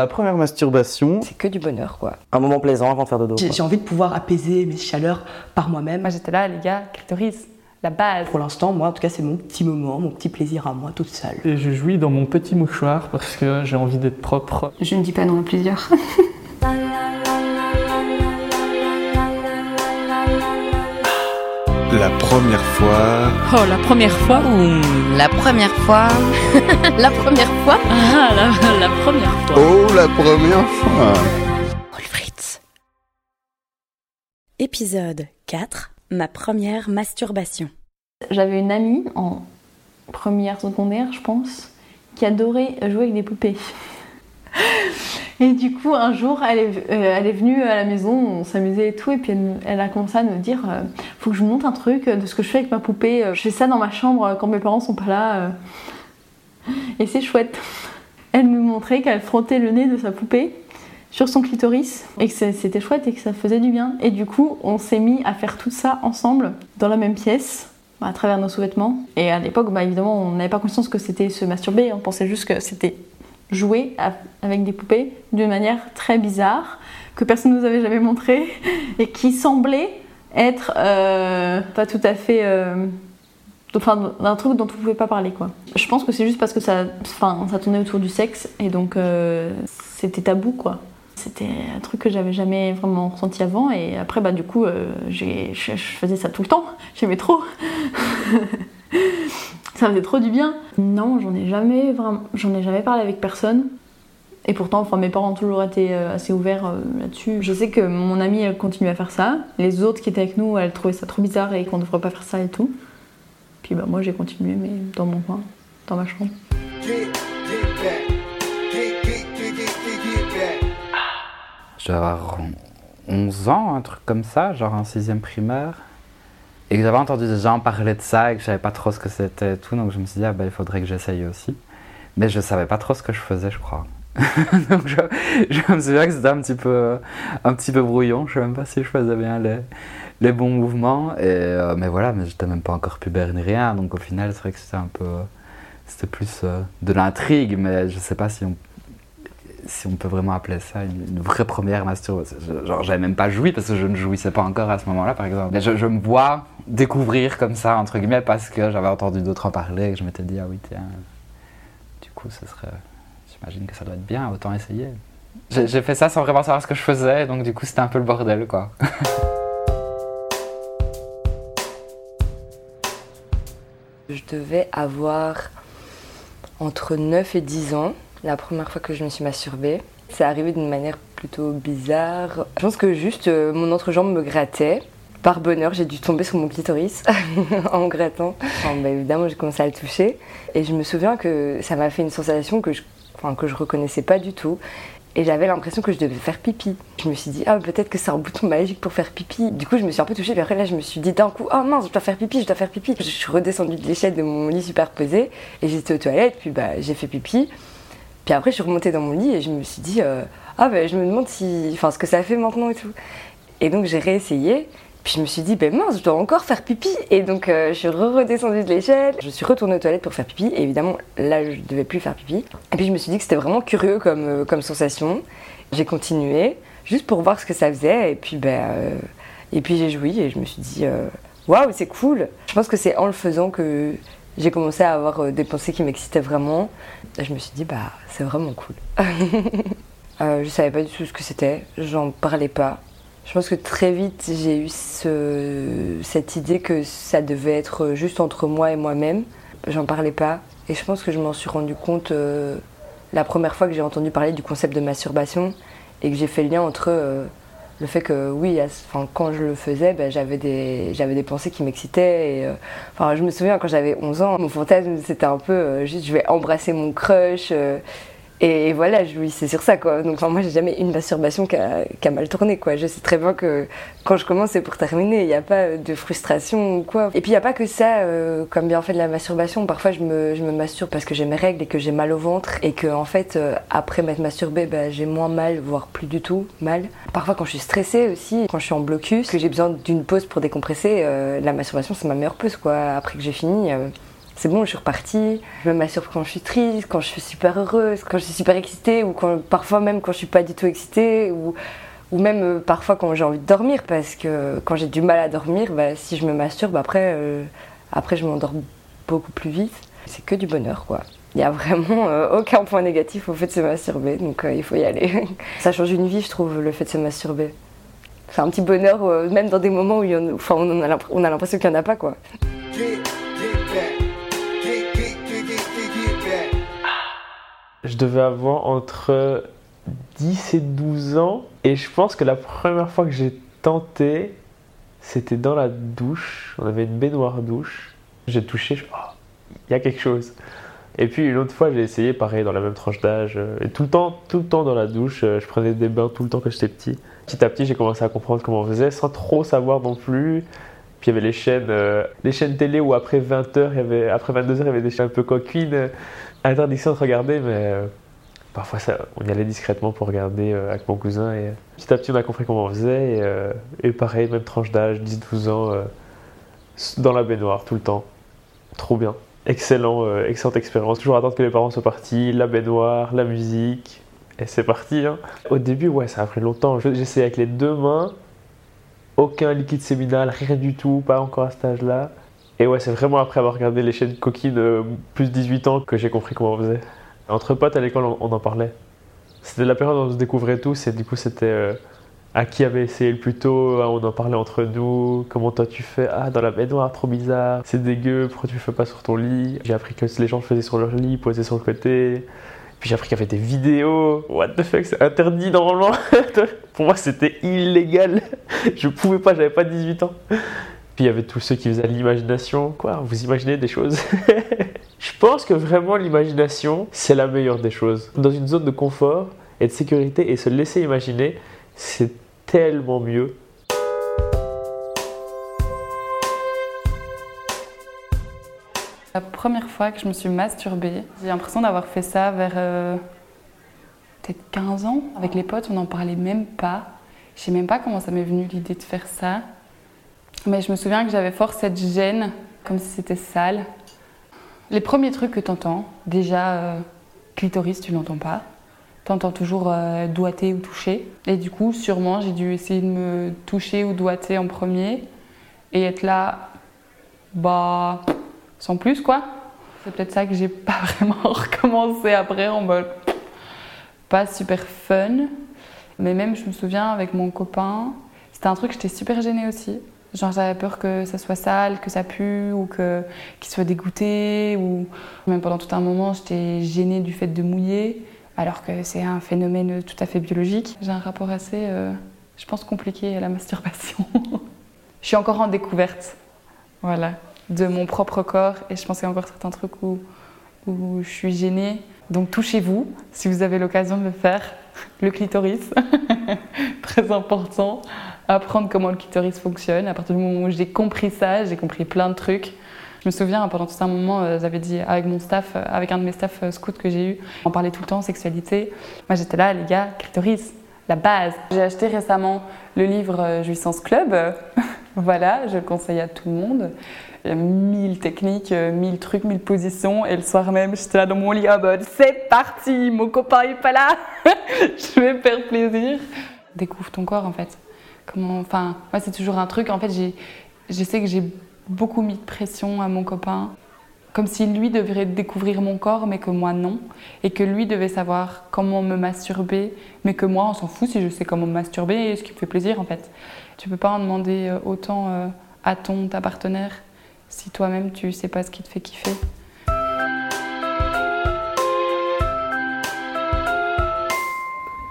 Ma première masturbation, C'est que du bonheur, quoi. Un moment plaisant avant de faire dodo. J'ai j'ai envie de pouvoir apaiser mes chaleurs par moi-même. Moi j'étais là, les gars, clitoris, la base. Pour l'instant, moi, en tout cas, c'est mon petit moment, mon petit plaisir à moi, toute seule. Et je jouis dans mon petit mouchoir parce que j'ai envie d'être propre. Je ne dis pas non à plusieurs. la première fois, Oh, la première fois Ouh, la première fois. la première fois. Ah, la, la première fois oh la première fois. Wolfritz. Épisode 4 Ma première masturbation. J'avais une amie en première secondaire, je pense, qui adorait jouer avec des poupées. Et du coup, un jour, elle est, euh, elle est venue à la maison, on s'amusait et tout, et puis elle, a commencé à nous dire euh, Faut que je vous montre un truc de ce que je fais avec ma poupée. Je fais ça dans ma chambre quand mes parents sont pas là. euh. Et c'est chouette. Elle nous montrait qu'elle frottait le nez de sa poupée sur son clitoris et que c'était chouette et que ça faisait du bien. Et du coup, on s'est mis à faire tout ça ensemble dans la même pièce à travers nos sous-vêtements. Et à l'époque, bah, évidemment, on n'avait pas conscience que c'était se masturber, on pensait juste que c'était jouer avec des poupées d'une manière très bizarre, que personne ne nous avait jamais montré, et qui semblait être euh, pas tout à fait... euh, Enfin, d'un truc dont on pouvait pas parler, quoi. Je pense que c'est juste parce que ça, enfin, ça tournait autour du sexe, et donc euh, c'était tabou, quoi. C'était un truc que j'avais jamais vraiment ressenti avant, et après, bah, du coup, je, je faisais ça tout le temps. J'aimais trop. ça faisait trop du bien. Non, j'en ai jamais vraiment, j'en ai jamais parlé avec personne. Et pourtant, enfin, mes parents ont toujours été euh, assez ouverts euh, là-dessus. Je sais que mon amie, elle continue à faire ça. Les autres qui étaient avec nous, elles trouvaient ça trop bizarre et qu'on ne devrait pas faire ça et tout. Puis bah, moi, j'ai continué, mais dans mon coin, dans ma chambre. Avoir 11 ans, un truc comme ça, genre en sixième primaire. Et que j'avais entendu des gens parler de ça et que je savais pas trop ce que c'était et tout, donc je me suis dit, ah bah il faudrait que j'essaye aussi. Mais je savais pas trop ce que je faisais, je crois. donc je, je me souviens que c'était un petit peu, un petit peu brouillon, je sais même pas si je faisais bien les, les bons mouvements. Et, euh, mais voilà, mais j'étais même pas encore pubère ni rien, donc au final c'est vrai que c'était un peu. C'était plus euh, de l'intrigue, mais je sais pas si on si on peut vraiment appeler ça une, vraie première masturbation. Genre, j'avais même pas joui parce que je ne jouissais pas encore à ce moment-là, par exemple. Mais je, je me vois découvrir comme ça, entre guillemets, parce que j'avais entendu d'autres en parler et que je m'étais dit, ah oui, tiens, du coup, ce serait. J'imagine que ça doit être bien, autant essayer. J'ai fait ça sans vraiment savoir ce que je faisais, donc du coup, c'était un peu le bordel, quoi. Je devais avoir entre 9 et 10 ans, la première fois que je me suis masturbée. C'est arrivé d'une manière plutôt bizarre. Je pense que juste euh, mon entrejambe me grattait. Par bonheur, j'ai dû tomber sur mon clitoris en grattant. Bah, évidemment, j'ai commencé à le toucher. Et je me souviens que ça m'a fait une sensation que je, enfin, reconnaissais pas du tout. Et j'avais l'impression que je devais faire pipi. Je me suis dit, ah, peut-être que c'est un bouton magique pour faire pipi. Du coup, je me suis un peu touchée. Puis après, là, je me suis dit d'un coup, oh mince, je dois faire pipi, je dois faire pipi. Je suis redescendue de l'échelle de mon lit superposé. Et j'étais aux toilettes. Puis bah, j'ai fait pipi. Puis après, je suis remontée dans mon lit et je me suis dit, euh, ah, bah, je me demande si, enfin, ce que ça fait maintenant et tout. Et donc, j'ai réessayé. Puis je me suis dit, ben mince, je dois encore faire pipi. Et donc, euh, je suis redescendue de l'échelle. Je suis retournée aux toilettes pour faire pipi. Et évidemment, là, je devais plus faire pipi. Et puis, je me suis dit que c'était vraiment curieux comme, euh, comme sensation. J'ai continué, juste pour voir ce que ça faisait. Et puis, ben, et puis j'ai joui et je me suis dit, waouh, c'est cool. Je pense que c'est en le faisant que j'ai commencé à avoir des pensées qui m'excitaient vraiment. Je me suis dit, bah, c'est vraiment cool. euh, je savais pas du tout ce que c'était. J'en parlais pas. Je pense que très vite, j'ai eu ce- cette idée que ça devait être juste entre moi et moi-même. J'en parlais pas. Et je pense que je m'en suis rendu compte euh, la première fois que j'ai entendu parler du concept de masturbation et que j'ai fait le lien entre euh, le fait que, oui, quand je le faisais, ben, j'avais des, pensées qui m'excitaient. Euh, je me souviens quand j'avais 11 ans, mon fantasme c'était un peu euh, juste je vais embrasser mon crush. Euh, et, voilà, je jouissais sur ça, quoi. Donc, enfin, moi, j'ai jamais une masturbation qui a, qui a mal tourné, quoi. Je sais très bien que quand je commence, c'est pour terminer. Il n'y a pas de frustration ou quoi. Et puis, il n'y a pas que ça, euh, comme bien fait de la masturbation. Parfois, je me, je me masturbe parce que j'ai mes règles et que j'ai mal au ventre. Et que, en fait, euh, après m'être masturbée, bah, j'ai moins mal, voire plus du tout mal. Parfois, quand je suis stressée aussi, quand je suis en blocus, que j'ai besoin d'une pause pour décompresser, euh, la masturbation, c'est ma meilleure pause, quoi. Après que j'ai fini. C'est bon, je suis repartie. Je me masturbe quand je suis triste, quand je suis super heureuse, quand je suis super excitée, ou quand, parfois même quand je suis pas du tout excitée, ou, même euh, parfois quand j'ai envie de dormir, parce que quand j'ai du mal à dormir, bah, si je me masturbe, après, euh, après je m'endors beaucoup plus vite. C'est que du bonheur, quoi. Il n'y a vraiment euh, aucun point négatif au fait de se masturber, donc il faut y aller. Ça change une vie, je trouve, le fait de se masturber. C'est un petit bonheur, même dans des moments où y en- on a l'impression qu'il n'y en a pas, quoi. Je devais avoir entre 10 et 12 ans. Et je pense que la première fois que j'ai tenté, c'était dans la douche. On avait une baignoire douche. J'ai touché, je oh, il y a quelque chose. Et puis une autre fois, j'ai essayé, pareil, dans la même tranche d'âge. Et tout le temps, tout le temps dans la douche, euh, je prenais des bains tout le temps quand j'étais petit. Petit à petit, j'ai commencé à comprendre comment on faisait, sans trop savoir non plus. Puis il y avait les chaînes, euh, les chaînes télé où après 20h, il y avait, après 22h, il y avait des chaînes un peu coquines. Interdiction de regarder, mais euh, parfois ça, on y allait discrètement pour regarder euh, avec mon cousin. Et euh, petit à petit, on a compris comment on faisait. Et, pareil, même tranche d'âge, 10-12 ans, dans la baignoire tout le temps. Trop bien. Excellent, excellente expérience. Toujours attendre que les parents soient partis, la baignoire, la musique. Et c'est parti. hein. Au début, ouais, ça a pris longtemps. Je- J'essayais avec les deux mains. Aucun liquide séminal, rien du tout, pas encore à cet âge-là. Et ouais, c'est vraiment après avoir regardé les chaînes coquines plus 18 ans que j'ai compris comment on faisait. Entre potes à l'école, on, en parlait. C'était la période où on se découvrait tous et du coup, c'était euh, à qui avait essayé le plus tôt, on en parlait entre nous, comment toi tu fais, ah dans la baignoire, trop bizarre, c'est dégueu, pourquoi tu le fais pas sur ton lit? J'ai appris que les gens le faisaient sur leur lit, posaient sur le côté. Puis j'ai appris qu'il y avait des vidéos. What the fuck, c'est interdit normalement. Pour moi, c'était illégal. Je pouvais pas, j'avais pas 18 ans. Puis il y avait tous ceux qui faisaient l'imagination. Quoi, vous imaginez des choses? Je pense que vraiment l'imagination, c'est la meilleure des choses. Dans une zone de confort et de sécurité et se laisser imaginer, c'est tellement mieux. La première fois que je me suis masturbée, j'ai l'impression d'avoir fait ça vers euh, peut-être 15 ans. Avec les potes, on n'en parlait même pas. Je sais même pas comment ça m'est venu l'idée de faire ça. Mais je me souviens que j'avais fort cette gêne, comme si c'était sale. Les premiers trucs que tu entends, déjà, euh, clitoris, tu l'entends pas. Tu entends toujours euh, doigter ou toucher. Et du coup, sûrement, j'ai dû essayer de me toucher ou doigter en premier et être là, bah, sans plus quoi. C'est peut-être ça que j'ai pas vraiment recommencé après en mode pas super fun. Mais même, je me souviens avec mon copain, c'était un truc, j'étais super gênée aussi. Genre, j'avais peur que ça soit sale, que ça pue, ou que, qu'il soit dégoûté, ou même pendant tout un moment, j'étais gênée du fait de mouiller, alors que c'est un phénomène tout à fait biologique. J'ai un rapport assez, euh, je pense, compliqué à la masturbation. je suis encore en découverte, voilà, de mon propre corps, et je pense qu'il y a encore certains trucs où, où je suis gênée. Donc touchez-vous, si vous avez l'occasion de le faire, le clitoris, très important apprendre comment le clitoris fonctionne. À partir du moment où j'ai compris ça, j'ai compris plein de trucs. Je me souviens, pendant tout un moment, euh, j'avais dit avec mon staff, euh, avec un de mes staffs euh, scouts que j'ai eu, on parlait tout le temps sexualité. Moi, j'étais là, les gars, clitoris, la base. J'ai acheté récemment le livre Jouissance Club. voilà, je le conseille à tout le monde. Il y a mille techniques, mille trucs, mille positions. Et le soir même, j'étais là dans mon lit en mode c'est parti, mon copain est pas là, je vais faire plaisir. Découvre ton corps en fait. Enfin, moi c'est toujours un truc. En fait, j'ai, je sais que j'ai beaucoup mis de pression à mon copain, comme si lui devrait découvrir mon corps, mais que moi non, et que lui devait savoir comment me masturber, mais que moi on s'en fout si je sais comment me masturber et ce qui me fait plaisir en fait. Tu peux pas en demander euh, autant euh, à ton ta partenaire si toi-même tu sais pas ce qui te fait kiffer.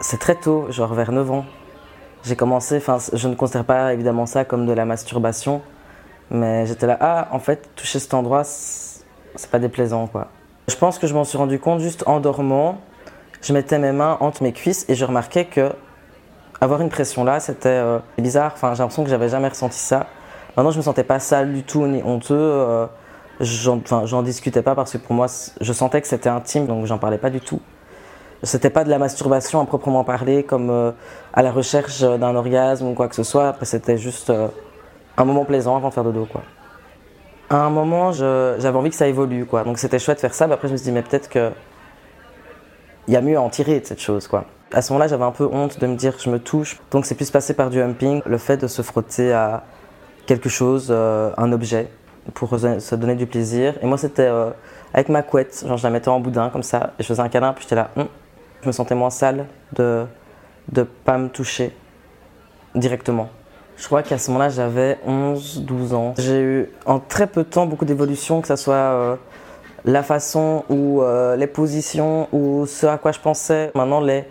C'est très tôt, genre vers 9 ans. J'ai commencé, enfin, je ne considère pas évidemment ça comme de la masturbation, mais j'étais là, ah, en fait, toucher cet endroit, c'est pas déplaisant, quoi. Je pense que je m'en suis rendu compte juste en dormant. Je mettais mes mains entre mes cuisses et je remarquais que avoir une pression là, c'était euh, bizarre. Enfin, j'ai l'impression que j'avais jamais ressenti ça. Maintenant, je me sentais pas sale du tout ni honteux. euh, j'en, discutais pas parce que pour moi, je sentais que c'était intime, donc j'en parlais pas du tout. C'était pas de la masturbation à proprement parler, comme euh, à la recherche d'un orgasme ou quoi que ce soit. C'était juste euh, un moment plaisant avant de faire dodo, quoi. À un moment, j'avais envie que ça évolue, quoi. Donc c'était chouette de faire ça, mais après je me suis dit, mais peut-être que il y a mieux à en tirer de cette chose, quoi. À ce moment-là, j'avais un peu honte de me dire, je me touche. Donc c'est plus passé par du humping, le fait de se frotter à quelque chose, euh, un objet, pour se donner du plaisir. Et moi, c'était avec ma couette, genre je la mettais en boudin comme ça, je faisais un câlin, puis j'étais là, Hum. Je me sentais moins sale de de pas me toucher directement. Je crois qu'à ce moment-là, j'avais 11, 12 ans. J'ai eu en très peu de temps beaucoup d'évolution, que ce soit euh, la façon ou euh, les positions ou ce à quoi je pensais. Maintenant, les,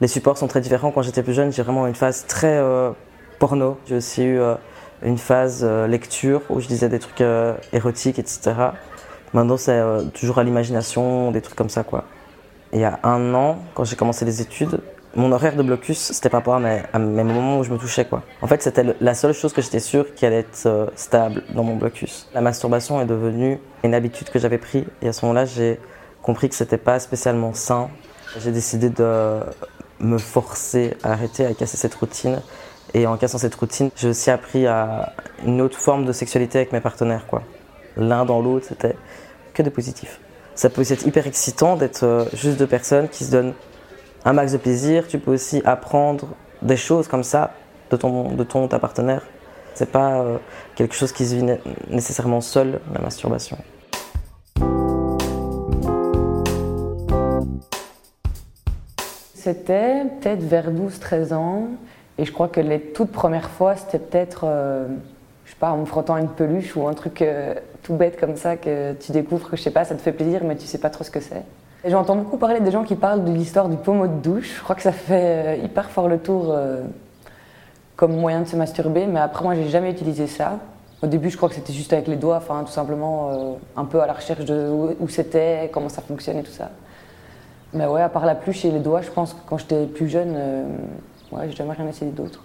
les supports sont très différents. Quand j'étais plus jeune, j'ai vraiment une phase très euh, porno. J'ai aussi eu une phase lecture où je disais des trucs érotiques, etc. Maintenant, c'est toujours à l'imagination, des trucs comme ça, quoi. Il y a un an, quand j'ai commencé les études, mon horaire de blocus, c'était par rapport à mes, à moments où je me touchais. Quoi. En fait, c'était la seule chose que j'étais sûre qui allait être euh, stable dans mon blocus. La masturbation est devenue une habitude que j'avais prise. Et à ce moment-là, j'ai compris que c'était pas spécialement sain. J'ai décidé de me forcer à arrêter, à casser cette routine. Et en cassant cette routine, j'ai aussi appris à une autre forme de sexualité avec mes partenaires. quoi. L'un dans l'autre, c'était que de positif. Ça peut aussi être hyper excitant d'être euh, juste deux personnes qui se donnent un max de plaisir. Tu peux aussi apprendre des choses comme ça de ton, de ton ta partenaire. C'est pas euh, quelque chose qui se vit né- nécessairement seul, la masturbation. C'était peut-être vers 12-13 ans. Et je crois que les toutes premières fois, c'était peut-être, euh, je sais pas, en me frottant une peluche ou un truc euh, tout bête comme ça que tu découvres que, je sais pas, ça te fait plaisir, mais tu sais pas trop ce que c'est. J'entends beaucoup parler des gens qui parlent de l'histoire du pommeau de douche. Je crois que ça fait euh, hyper fort le tour euh, comme moyen de se masturber, mais après, moi, j'ai jamais utilisé ça. Au début, je crois que c'était juste avec les doigts, enfin, tout simplement un peu à la recherche de où, c'était, comment ça fonctionne et tout ça. Mais ouais, à part la pluche et les doigts, je pense que quand j'étais plus jeune, ouais, j'ai jamais rien essayé d'autre.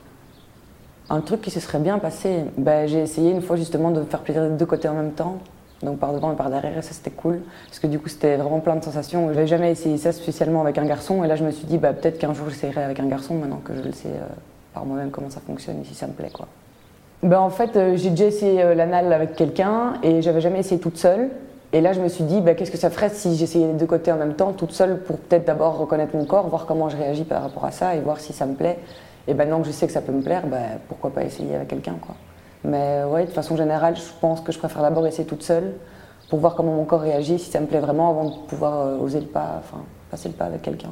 Un truc qui se serait bien passé, ben, j'ai essayé une fois justement de faire plaisir des deux côtés en même temps, donc par devant et par derrière, et ça c'était cool, parce que du coup c'était vraiment plein de sensations. J'avais jamais essayé ça spécialement avec un garçon, et là je me suis dit bah, peut-être qu'un jour j'essayerai avec un garçon, maintenant que je le sais euh, par moi-même comment ça fonctionne et si ça me plaît quoi. Ben, en fait, euh, j'ai déjà essayé euh, l'anal avec quelqu'un et j'avais jamais essayé toute seule. Et là, je me suis dit, ben, qu'est-ce que ça ferait si j'essayais les deux côtés en même temps, toute seule, pour peut-être d'abord reconnaître mon corps, voir comment je réagis par rapport à ça et voir si ça me plaît. Et maintenant que je sais que ça peut me plaire, ben, pourquoi pas essayer avec quelqu'un, quoi. Mais ouais, de façon générale, je pense que je préfère d'abord essayer toute seule pour voir comment mon corps réagit, si ça me plaît vraiment, avant de pouvoir euh, oser le pas, enfin, passer le pas avec quelqu'un.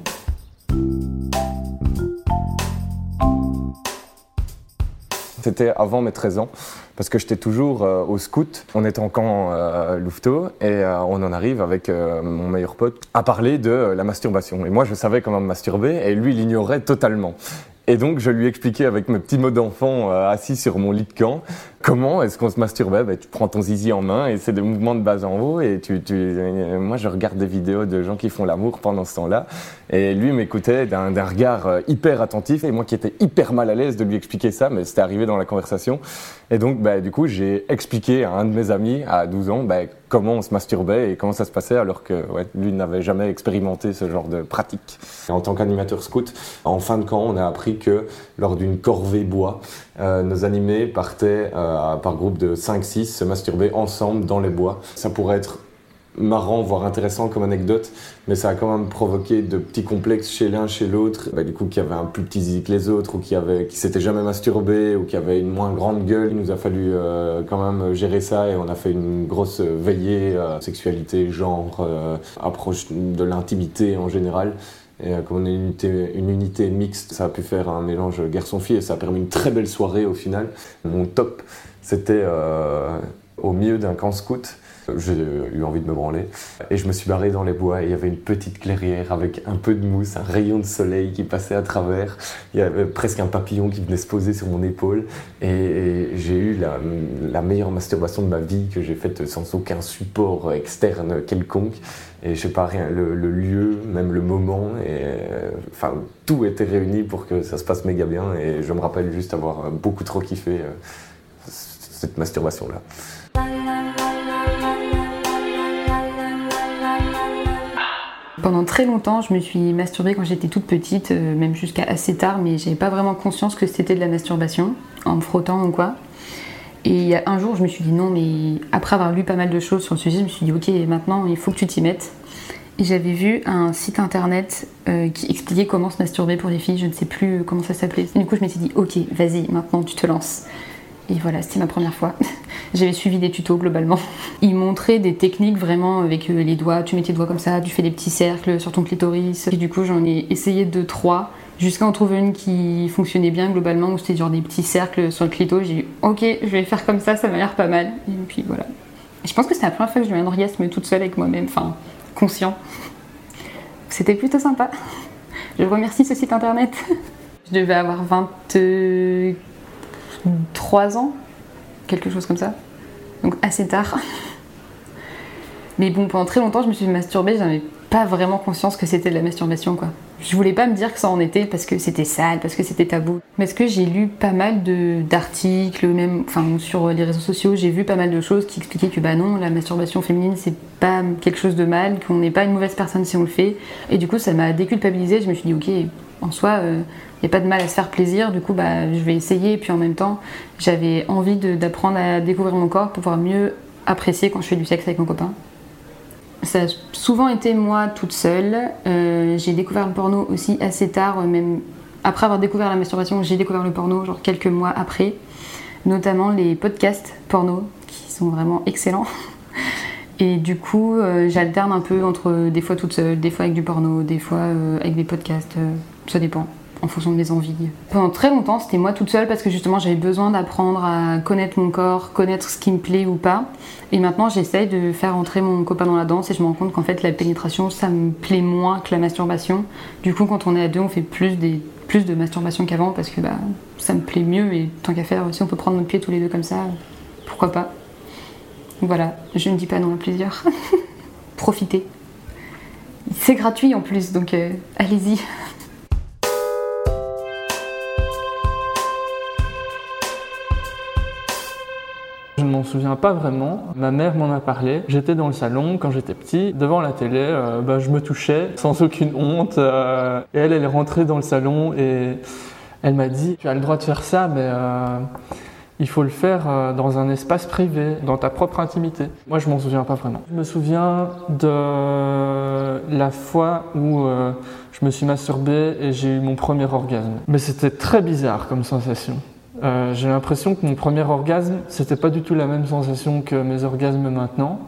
C'était avant mes 13 ans, parce que j'étais toujours euh, au scout. On était en camp euh, Louveteau et on en arrive avec mon meilleur pote à parler de la masturbation. Et moi, je savais comment me masturber et lui, il ignorait totalement. Et donc, je lui expliquais avec mes petits mots d'enfant euh, assis sur mon lit de camp comment est-ce qu'on se masturbait? Ben, tu prends ton zizi en main et c'est des mouvements de bas en haut. Et tu, euh, moi, je regarde des vidéos de gens qui font l'amour pendant ce temps-là. Et lui m'écoutait d'un d'un regard euh, hyper attentif. Et moi qui étais hyper mal à l'aise de lui expliquer ça, mais c'était arrivé dans la conversation. Et donc, bah, du coup, j'ai expliqué à un de mes amis à 12 ans bah, comment on se masturbait et comment ça se passait, alors que ouais, lui n'avait jamais expérimenté ce genre de pratique. En tant qu'animateur scout, en fin de camp, on a appris que lors d'une corvée bois, euh, nos animés partaient euh, par groupe de 5-6 se masturber ensemble dans les bois. Ça pourrait être marrant, voire intéressant comme anecdote, mais ça a quand même provoqué de petits complexes chez l'un, chez l'autre. Bah, du coup, qui avait un plus petit zizi que les autres, ou qui avait, qui s'était jamais masturbé, ou qui avait une moins grande gueule. Il nous a fallu euh, quand même gérer ça, et on a fait une grosse veillée euh, sexualité, genre, euh, approche de l'intimité en général. Et euh, comme on est une unité, une unité mixte, ça a pu faire un mélange garçon-fille, et ça a permis une très belle soirée au final. Mon top, c'était euh, au milieu d'un camp scout. J'ai eu envie de me branler. Et je me suis barré dans les bois et il y avait une petite clairière avec un peu de mousse, un rayon de soleil qui passait à travers. Il y avait presque un papillon qui venait se poser sur mon épaule. Et, j'ai eu la, meilleure masturbation de ma vie que j'ai faite sans aucun support externe quelconque. Et je sais pas, rien, le, lieu, même le moment, euh, enfin, tout était réuni pour que ça se passe méga bien. Et je me rappelle juste avoir beaucoup trop kiffé euh, cette masturbation-là. Pendant très longtemps, je me suis masturbée quand j'étais toute petite, euh, même jusqu'à assez tard, mais j'avais pas vraiment conscience que c'était de la masturbation, en me frottant ou quoi. Et il y a un jour, je me suis dit non, mais après avoir lu pas mal de choses sur le sujet, je me suis dit ok, maintenant il faut que tu t'y mettes. Et j'avais vu un site internet euh, qui expliquait comment se masturber pour les filles, je ne sais plus comment ça s'appelait. Du coup, je m'étais dit ok, vas-y, maintenant tu te lances. Et voilà, c'était ma première fois. J'avais suivi des tutos globalement. Ils montraient des techniques vraiment avec euh, les doigts. Tu mets tes doigts comme ça, tu fais des petits cercles sur ton clitoris. Et du coup, j'en ai essayé deux, trois, jusqu'à en trouver une qui fonctionnait bien globalement, où c'était genre des petits cercles sur le clito. J'ai dit, ok, je vais faire comme ça, ça m'a l'air pas mal. Et puis voilà. Je pense que c'était la première fois que j'ai eu un orgasme toute seule avec moi-même, enfin, conscient. C'était plutôt sympa. Je remercie ce site internet. Je devais avoir 23 ans, quelque chose comme ça. Donc assez tard. Mais bon, pendant très longtemps, je me suis masturbée, j'avais pas vraiment conscience que c'était de la masturbation, quoi. Je voulais pas me dire que ça en était parce que c'était sale, parce que c'était tabou. Mais ce que j'ai lu pas mal d'articles, même enfin, sur les réseaux sociaux, j'ai vu pas mal de choses qui expliquaient que bah non, la masturbation féminine c'est pas quelque chose de mal, qu'on n'est pas une mauvaise personne si on le fait. Et du coup, ça m'a déculpabilisée. Je me suis dit, ok, en soi, il n'y a pas de mal à se faire plaisir. Du coup, bah, je vais essayer. Et puis en même temps, j'avais envie d'apprendre à découvrir mon corps pour pouvoir mieux apprécier quand je fais du sexe avec mon copain. Ça a souvent été moi toute seule. Euh, j'ai découvert le porno aussi assez tard, euh, même après avoir découvert la masturbation, j'ai découvert le porno, genre quelques mois après. Notamment les podcasts porno, qui sont vraiment excellents. Et du coup, euh, j'alterne un peu entre des fois toute seule, des fois avec du porno, des fois avec des podcasts. ça dépend, en fonction de mes envies. Pendant très longtemps, c'était moi toute seule parce que justement, j'avais besoin d'apprendre à connaître mon corps, connaître ce qui me plaît ou pas. Et maintenant, j'essaye de faire entrer mon copain dans la danse et je me rends compte qu'en fait, la pénétration, ça me plaît moins que la masturbation. Du coup, quand on est à deux, on fait plus, de masturbation qu'avant parce que bah, ça me plaît mieux et tant qu'à faire, si on peut prendre notre pied tous les deux comme ça, pourquoi pas. Voilà, je ne dis pas non à plaisir. Profitez. C'est gratuit en plus, donc euh, allez-y. M'en souviens pas vraiment. Ma mère m'en a parlé. J'étais dans le salon quand j'étais petit, devant la télé. euh, bah, je me touchais sans aucune honte. euh, et elle, elle est rentrée dans le salon et elle m'a dit Tu as le droit de faire ça, mais euh, il faut le faire euh, dans un espace privé, dans ta propre intimité. Moi, je m'en souviens pas vraiment. Je me souviens de la fois où je me suis masturbé et j'ai eu mon premier orgasme. Mais c'était très bizarre comme sensation. Euh, j'ai l'impression que mon premier orgasme, c'était pas du tout la même sensation que mes orgasmes maintenant.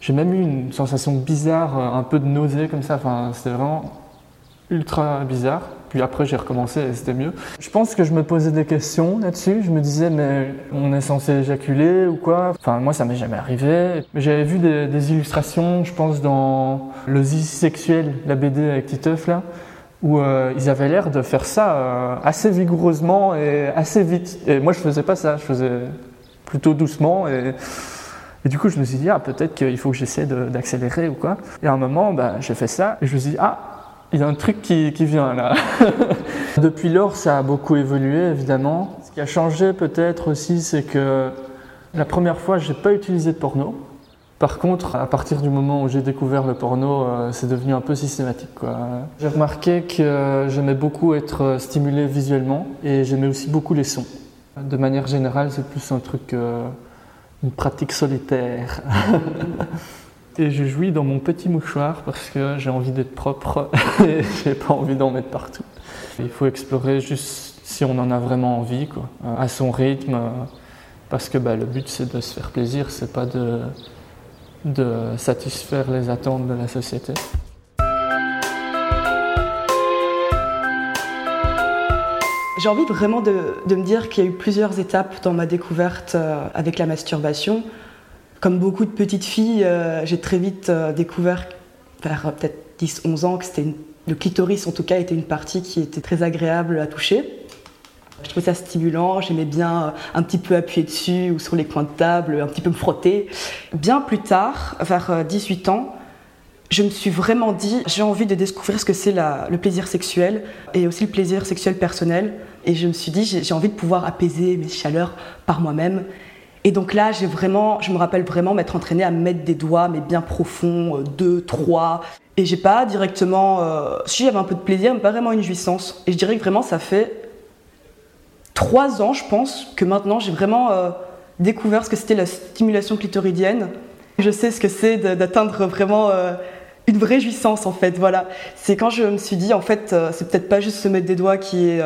J'ai même eu une sensation bizarre, euh, un peu de nausée comme ça. Enfin, c'était vraiment ultra bizarre. Puis après, j'ai recommencé et c'était mieux. Je pense que je me posais des questions là-dessus. Je me disais, mais on est censé éjaculer ou quoi? Enfin, moi, ça m'est jamais arrivé. J'avais vu des, des illustrations, je pense, dans le zizi sexuel, la BD avec Titeuf, là, où euh, ils avaient l'air de faire ça euh, assez vigoureusement et assez vite. Et moi, je faisais pas ça. Je faisais plutôt doucement et. Du coup, je me suis dit, ah, peut-être qu'il faut que j'essaie d'accélérer ou quoi. Et à un moment, bah, j'ai fait ça et je me suis dit, ah, il y a un truc qui, qui vient là. Depuis lors, ça a beaucoup évolué, évidemment. Ce qui a changé peut-être aussi, c'est que la première fois, j'ai pas utilisé de porno. Par contre, à partir du moment où j'ai découvert le porno, euh, c'est devenu un peu systématique. J'ai remarqué que euh, j'aimais beaucoup être euh, stimulé visuellement et j'aimais aussi beaucoup les sons. De manière générale, c'est plus un truc, une pratique solitaire. Et je jouis dans mon petit mouchoir parce que j'ai envie d'être propre et j'ai pas envie d'en mettre partout. Il faut explorer juste si on en a vraiment envie, à son rythme, parce que bah, le but c'est de se faire plaisir, c'est pas de, de satisfaire les attentes de la société. J'ai envie vraiment de, me dire qu'il y a eu plusieurs étapes dans ma découverte euh, avec la masturbation. Comme beaucoup de petites filles, euh, j'ai très vite euh, découvert, vers peut-être 10-11 ans, que le clitoris en tout cas était une partie qui était très agréable à toucher. Je trouvais ça stimulant, j'aimais bien euh, un petit peu appuyer dessus ou sur les coins de table, un petit peu me frotter. Bien plus tard, vers euh, 18 ans, je me suis vraiment dit, j'ai envie de découvrir ce que c'est le plaisir sexuel et aussi le plaisir sexuel personnel. Et je me suis dit, j'ai envie de pouvoir apaiser mes chaleurs par moi-même. Et donc là, j'ai vraiment, je me rappelle vraiment m'être entraînée à mettre des doigts, mais bien profonds, euh, deux, trois. Et j'ai pas directement, euh, si j'avais un peu de plaisir, mais pas vraiment une jouissance. Et je dirais que vraiment, ça fait trois ans, je pense, que maintenant j'ai vraiment euh, découvert ce que c'était la stimulation clitoridienne. Je sais ce que c'est d'atteindre vraiment euh, une vraie jouissance en fait. Voilà, c'est quand je me suis dit en fait, euh, c'est peut-être pas juste se mettre des doigts qui est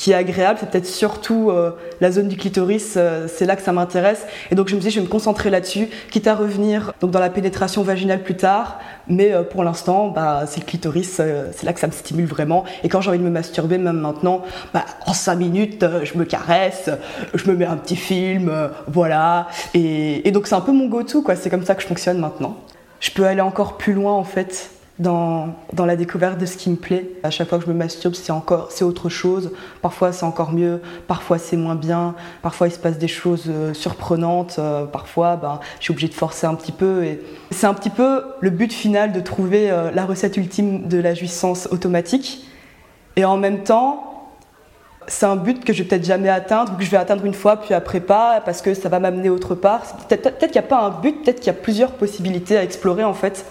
qui est agréable, c'est peut-être surtout la zone du clitoris, c'est là que ça m'intéresse. Et donc je me dit, je vais me concentrer là-dessus, quitte à revenir donc dans la pénétration vaginale plus tard. Mais pour l'instant, bah, c'est le clitoris, c'est là que ça me stimule vraiment. Et quand j'ai envie de me masturber, même maintenant, bah, en 5 minutes, je me caresse, je me mets un petit film, voilà. Et, et donc c'est un peu mon go-to, quoi. C'est comme ça que je fonctionne maintenant je peux aller encore plus loin en fait dans, la découverte de ce qui me plaît. À chaque fois que je me masturbe, c'est encore c'est autre chose. Parfois c'est encore mieux, parfois c'est moins bien, parfois il se passe des choses euh, surprenantes, euh, parfois ben, je suis obligée de forcer un petit peu. C'est un petit peu le but final de trouver euh, la recette ultime de la jouissance automatique. Et en même temps, c'est un but que je vais peut-être jamais atteindre, que je vais atteindre une fois, puis après pas, parce que ça va m'amener autre part. Peut-être qu'il n'y a pas un but, peut-être qu'il y a plusieurs possibilités à explorer en fait.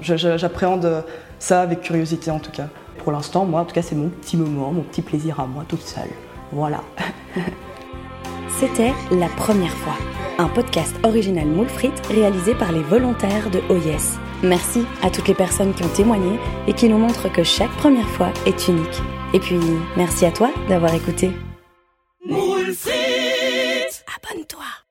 J'appréhende ça avec curiosité en tout cas. Pour l'instant, moi en tout cas, c'est mon petit moment, mon petit plaisir à moi toute seule. Voilà. C'était La Première fois, un podcast original Moule réalisé par les volontaires de OYES. Merci à toutes les personnes qui ont témoigné et qui nous montrent que chaque première fois est unique. Et puis, merci à toi d'avoir écouté. Abonne-toi